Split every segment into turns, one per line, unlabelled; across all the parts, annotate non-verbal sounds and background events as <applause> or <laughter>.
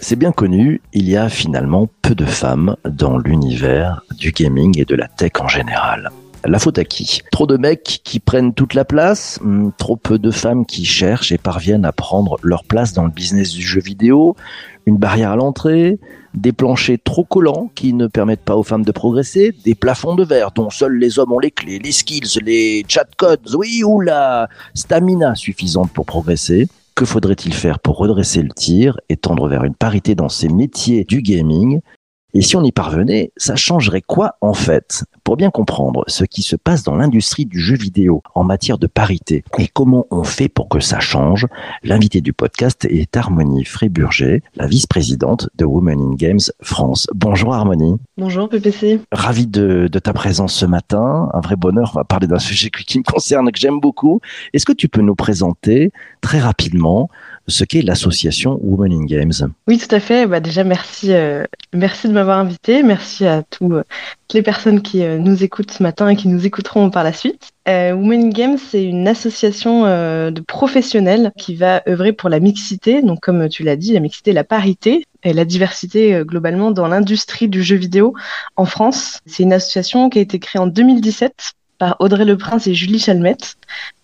C'est bien connu, il y a finalement peu de femmes dans l'univers du gaming et de la tech en général. La faute à qui? Trop de mecs qui prennent toute la place, Hmm, trop peu de femmes qui cherchent et parviennent à prendre leur place dans le business du jeu vidéo, une barrière à l'entrée, des planchers trop collants qui ne permettent pas aux femmes de progresser, des plafonds de verre dont seuls les hommes ont les clés, les skills, les chat codes, oui, ou la stamina suffisante pour progresser. Que faudrait-il faire pour redresser le tir et tendre vers une parité dans ces métiers du gaming? Et si on y parvenait, ça changerait quoi en fait? Pour bien comprendre ce qui se passe dans l'industrie du jeu vidéo en matière de parité et comment on fait pour que ça change, l'invité du podcast est Harmonie Fréburger, la vice-présidente de Women in Games France. Bonjour Harmonie.
Bonjour PPC.
Ravi de, de ta présence ce matin. Un vrai bonheur. On va parler d'un <laughs> sujet qui qui me concerne, que j'aime beaucoup. Est-ce que tu peux nous présenter très rapidement ce qu'est l'association Women in Games
Oui, tout à fait. Bah, déjà, merci, euh, merci de m'avoir invité. Merci à euh, toutes les personnes qui euh, nous écoutent ce matin et qui nous écouteront par la suite. Women in Games, c'est une association de professionnels qui va œuvrer pour la mixité. Donc, comme tu l'as dit, la mixité, la parité et la diversité globalement dans l'industrie du jeu vidéo en France. C'est une association qui a été créée en 2017 par Audrey Leprince et Julie Chalmette.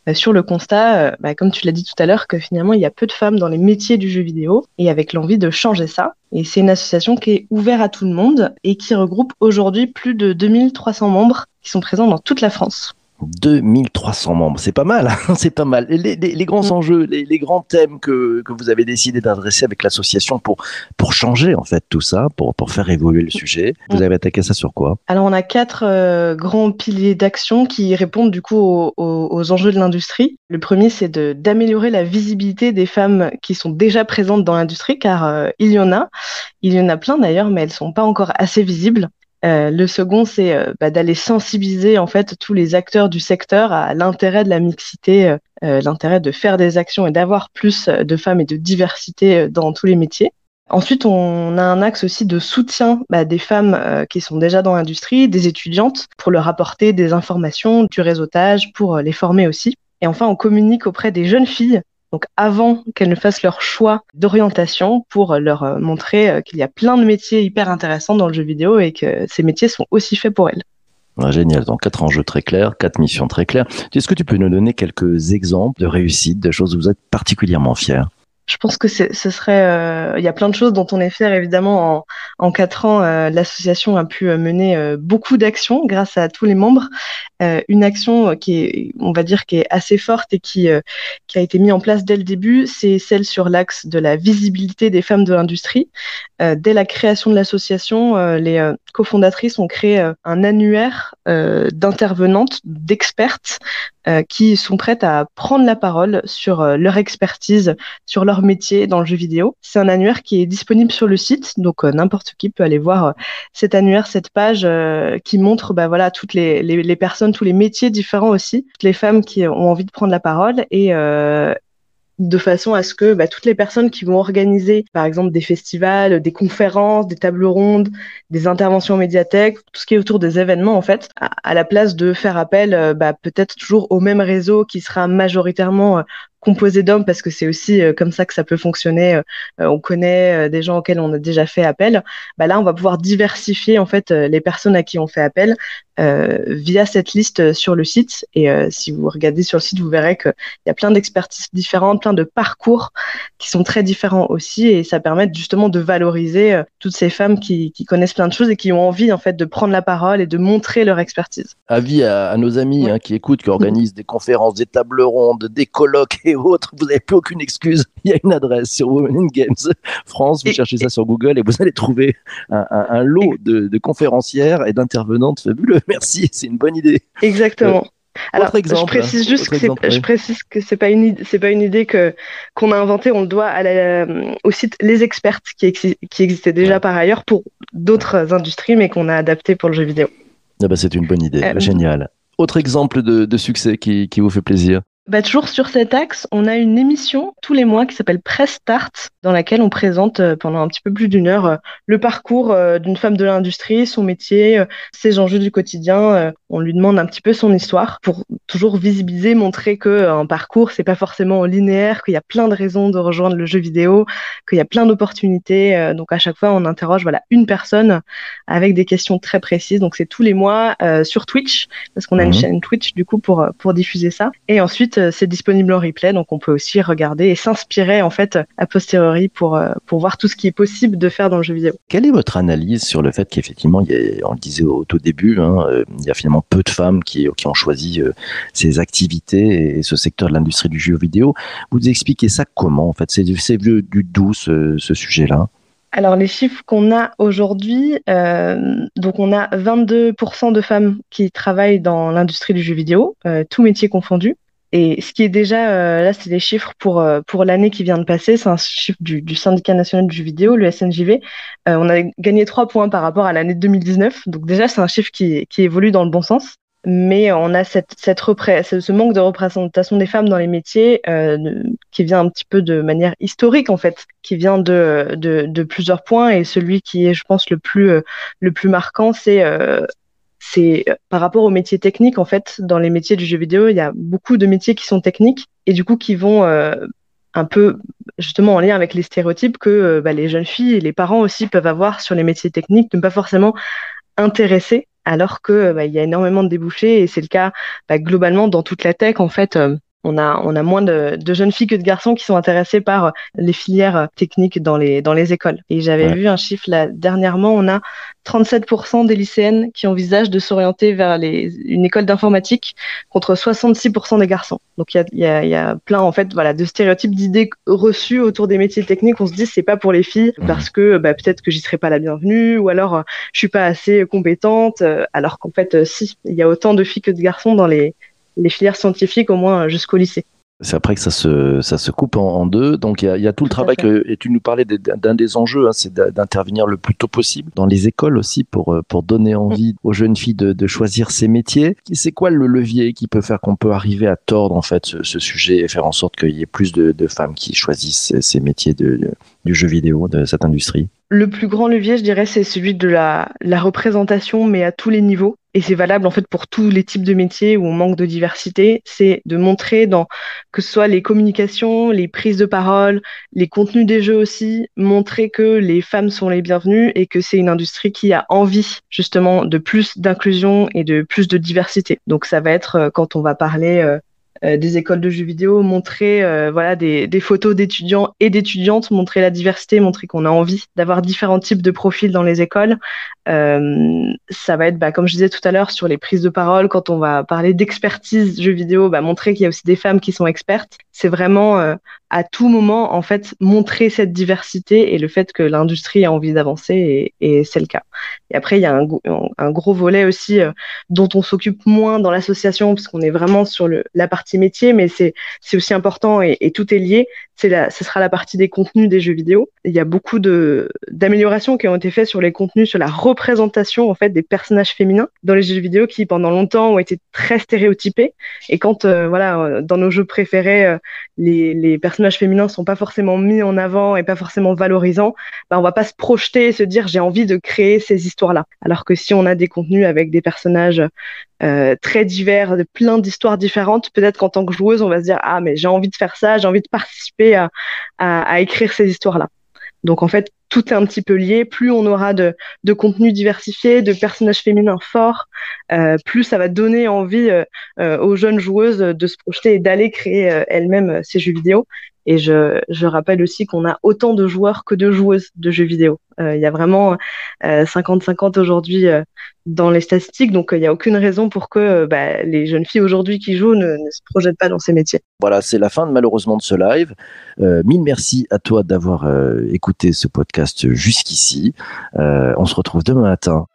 Euh, sur le constat, euh, bah, comme tu l'as dit tout à l'heure, que finalement il y a peu de femmes dans les métiers du jeu vidéo et avec l'envie de changer ça. Et c'est une association qui est ouverte à tout le monde et qui regroupe aujourd'hui plus de 2300 membres qui sont présents dans toute la France.
2300 membres, c'est pas mal, hein, <laughs> c'est pas mal. Les, les- les grands
Mm.
enjeux, les, les grands thèmes que, que vous avez décidé d'adresser avec l'association pour, pour changer en fait tout ça, pour, pour faire évoluer le sujet, vous
Mm.
avez attaqué ça sur quoi?
Alors on a quatre euh, grands piliers d'action qui répondent du coup aux, aux- aux enjeux de l'industrie. Le premier, c'est d'améliorer la visibilité des femmes qui sont déjà présentes dans l'industrie, car euh, il y en a, il y en a plein d'ailleurs, mais elles sont pas encore assez visibles. Euh, le second, c'est euh, bah, d'aller sensibiliser en fait tous les acteurs du secteur à l'intérêt de la mixité, euh, l'intérêt de faire des actions et d'avoir plus de femmes et de diversité dans tous les métiers. Ensuite, on a un axe aussi de soutien bah, des femmes qui sont déjà dans l'industrie, des étudiantes, pour leur apporter des informations, du réseautage, pour les former aussi. Et enfin, on communique auprès des jeunes filles, donc avant qu'elles ne fassent leur choix d'orientation, pour euh, leur euh, montrer euh, qu'il y a plein de métiers hyper intéressants dans le jeu vidéo et que ces métiers sont aussi faits pour elles.
Ah, Génial, donc quatre enjeux très clairs, quatre missions très claires. Est-ce que tu peux nous donner quelques exemples de réussite, de choses où vous êtes particulièrement fiers?
Je pense que ce serait, euh, il y a plein de choses dont on est fier évidemment. En, quatre ans, euh, l'association a pu euh, mener beaucoup d'actions grâce à tous les membres. Une action qui est, on va dire, qui est assez forte et qui, qui a été mise en place dès le début, c'est celle sur l'axe de la visibilité des femmes de l'industrie. Dès la création de l'association, les cofondatrices ont créé un annuaire d'intervenantes, d'expertes qui sont prêtes à prendre la parole sur leur expertise, sur leur métier dans le jeu vidéo. C'est un annuaire qui est disponible sur le site, donc euh, n'importe qui peut aller voir euh, cet annuaire, cette page euh, qui montre bah, voilà, toutes les, les, personnes, tous les métiers différents aussi, toutes les femmes qui ont envie de prendre la parole et, de façon à ce que bah, toutes les personnes qui vont organiser, par exemple, des festivals, des conférences, des tables rondes, des interventions en médiathèque, tout ce qui est autour des événements, en fait, à, la place de faire appel bah, peut-être toujours au même réseau qui sera majoritairement composé d'hommes, parce que c'est aussi euh, comme ça que ça peut fonctionner. Euh, on connaît euh, des gens auxquels on a déjà fait appel. Bah, là, on va pouvoir diversifier en fait euh, les personnes à qui on fait appel euh, via cette liste sur le site. Et euh, si vous regardez sur le site, vous verrez qu'il y a plein d'expertises différentes, plein de parcours qui sont très différents aussi. Et ça permet justement de valoriser euh, toutes ces femmes qui, qui connaissent plein de choses et qui ont envie en fait de prendre la parole et de montrer leur expertise.
Avis à, à nos amis hein, qui écoutent, qui organisent des conférences, des tables rondes, des colloques et autres, vous n'avez plus aucune excuse. <laughs> Il y a une adresse sur Women in Games France, vous cherchez ça sur Google et vous allez trouver un, un- un lot de, de conférencières et d'intervenantes fabuleux. <laughs> Merci, c'est une bonne idée.
Exactement. Alors,
autre exemple,
je précise juste que c'est,
exemple, oui.
je précise que c'est pas une idée, c'est pas une idée que qu'on a inventée. On le doit à la, au site Les Expertes qui, exi- qui existait déjà
Ouais.
par ailleurs pour d'autres industries, mais qu'on a adapté pour le jeu vidéo.
Ah bah, c'est une bonne idée,
Euh,
génial. Autre exemple de, de succès qui, qui vous fait plaisir
bah, toujours sur cet axe, on a une émission tous les mois qui s'appelle Press Start, dans laquelle on présente euh, pendant un petit peu plus d'une heure euh, le parcours euh, d'une femme de l'industrie, son métier, ses enjeux du quotidien. On lui demande un petit peu son histoire pour toujours visibiliser, montrer que un parcours c'est pas forcément linéaire, qu'il y a plein de raisons de rejoindre le jeu vidéo, qu'il y a plein d'opportunités. Donc à chaque fois, on interroge voilà une personne avec des questions très précises. Donc c'est tous les mois sur Twitch parce qu'on a une mhm. chaîne Twitch du coup pour pour diffuser ça. Et ensuite c'est disponible en replay, donc on peut aussi regarder et s'inspirer en fait a posteriori pour euh, pour voir tout ce qui est possible de faire dans le jeu vidéo.
Quelle est votre analyse sur le fait qu'effectivement, on le disait au tout début, hein, euh, il y a finalement peu de femmes qui, qui ont choisi ces activités et ce secteur de l'industrie du jeu vidéo. Vous expliquez ça comment en fait? C'est du, du doux ce, ce sujet-là?
Alors les chiffres qu'on a aujourd'hui, euh, donc on a 22% de femmes qui travaillent dans l'industrie du jeu vidéo, euh, tous métiers confondus. Et ce qui est déjà, euh, là, c'est des chiffres pour, euh, pour l'année qui vient de passer. C'est un chiffre du, du, syndicat national du vidéo, le SNJV. Euh, on a gagné trois points par rapport à l'année 2019. Donc déjà, c'est un chiffre qui, qui évolue dans le bon sens. Mais on a cette, cette ce manque de représentation des femmes dans les métiers euh, qui vient un petit peu de manière historique, en fait, qui vient de, de, de plusieurs points. Et celui qui est, je pense, le plus, le plus marquant, c'est c'est euh, par rapport aux métiers techniques, en fait, dans les métiers du jeu vidéo, il y a beaucoup de métiers qui sont techniques et du coup qui vont euh, un peu justement en lien avec les stéréotypes que euh, bah, les jeunes filles et les parents aussi peuvent avoir sur les métiers techniques, ne pas forcément intéressés, alors que bah, y a énormément de débouchés et c'est le cas bah, globalement dans toute la tech en fait on a, on a moins de, de, jeunes filles que de garçons qui sont intéressés par euh, les filières euh, techniques dans les, dans les écoles. Et j'avais vu un chiffre là dernièrement, on a 37% des lycéennes qui envisagent de s'orienter vers les, une école d'informatique contre 66% des garçons. Donc il y a, y, a, y a, plein en fait voilà de stéréotypes, d'idées reçues autour des métiers techniques. On se dit c'est pas pour les filles parce que bah, peut-être que j'y serai pas la bienvenue ou alors euh, je suis pas assez compétente. alors qu'en fait si, il y a autant de filles que de garçons dans les les filières scientifiques au moins jusqu'au lycée.
C'est après que ça se, ça se coupe en, deux. Donc il y a, y a, tout le travail que, et tu nous parlais d'un des enjeux, hein, c'est d'intervenir le plus tôt possible dans les écoles aussi pour, euh, pour donner envie aux jeunes filles de, de choisir ces métiers. C'est quoi le levier qui peut faire qu'on peut arriver à tordre en fait ce, ce sujet et faire en sorte qu'il y ait plus de, de, femmes qui choisissent ces métiers de, du jeu vidéo, de cette industrie?
Le plus grand levier, je dirais, c'est celui de la, la représentation, mais à tous les niveaux et c'est valable en fait pour tous les types de métiers où on manque de diversité, c'est de montrer dans que ce soit les communications, les prises de parole, les contenus des jeux aussi, montrer que les femmes sont les bienvenues et que c'est une industrie qui a envie justement de plus d'inclusion et de plus de diversité. Donc ça va être euh, quand on va parler euh, euh, des écoles de jeux vidéo, montrer euh, voilà des, des photos d'étudiants et d'étudiantes, montrer la diversité, montrer qu'on a envie d'avoir différents types de profils dans les écoles. Euh, ça va être, bah, comme je disais tout à l'heure, sur les prises de parole, quand on va parler d'expertise jeux vidéo, bah, montrer qu'il y a aussi des femmes qui sont expertes. C'est vraiment euh, à tout moment, en fait, montrer cette diversité et le fait que l'industrie a envie d'avancer, et, et c'est le cas. Et après, il y a un, gros volet aussi dont on s'occupe moins dans l'association, parce qu'on est vraiment sur le, la partie métier, mais c'est aussi important et, tout est lié. C'est la, ce sera la partie des contenus des jeux vidéo. Il y a beaucoup de d'améliorations qui ont été faites sur les contenus, sur la représentation en fait des personnages féminins dans les jeux vidéo qui pendant longtemps ont été très stéréotypés. Et quand euh, voilà, euh, dans nos jeux préférés, euh, les, personnages féminins sont pas forcément mis en avant et pas forcément valorisants, ben on va pas se projeter et se dire j'ai envie de créer ces histoires-là. Alors que si on a des contenus avec des personnages très divers, plein d'histoires différentes. Peut-être qu'en tant que joueuse, on va se dire ah mais j'ai envie de faire ça, j'ai envie de participer à, écrire ces histoires-là. Donc en fait, tout est un petit peu lié. Plus on aura de, contenu diversifié, de personnages féminins forts, euh, plus ça va donner envie euh, euh aux jeunes joueuses de se projeter et d'aller créer elles-mêmes ces jeux vidéo. Et je, je rappelle aussi qu'on a autant de joueurs que de joueuses de jeux vidéo. Euh, il y a vraiment 50-50 euh, aujourd'hui euh, dans les statistiques, donc il n'y a aucune raison pour que bah, les jeunes filles aujourd'hui qui jouent ne, se projettent pas dans ces métiers.
Voilà, c'est la fin de, malheureusement de ce live. mille merci à toi d'avoir écouté ce podcast jusqu'ici. on se retrouve demain matin.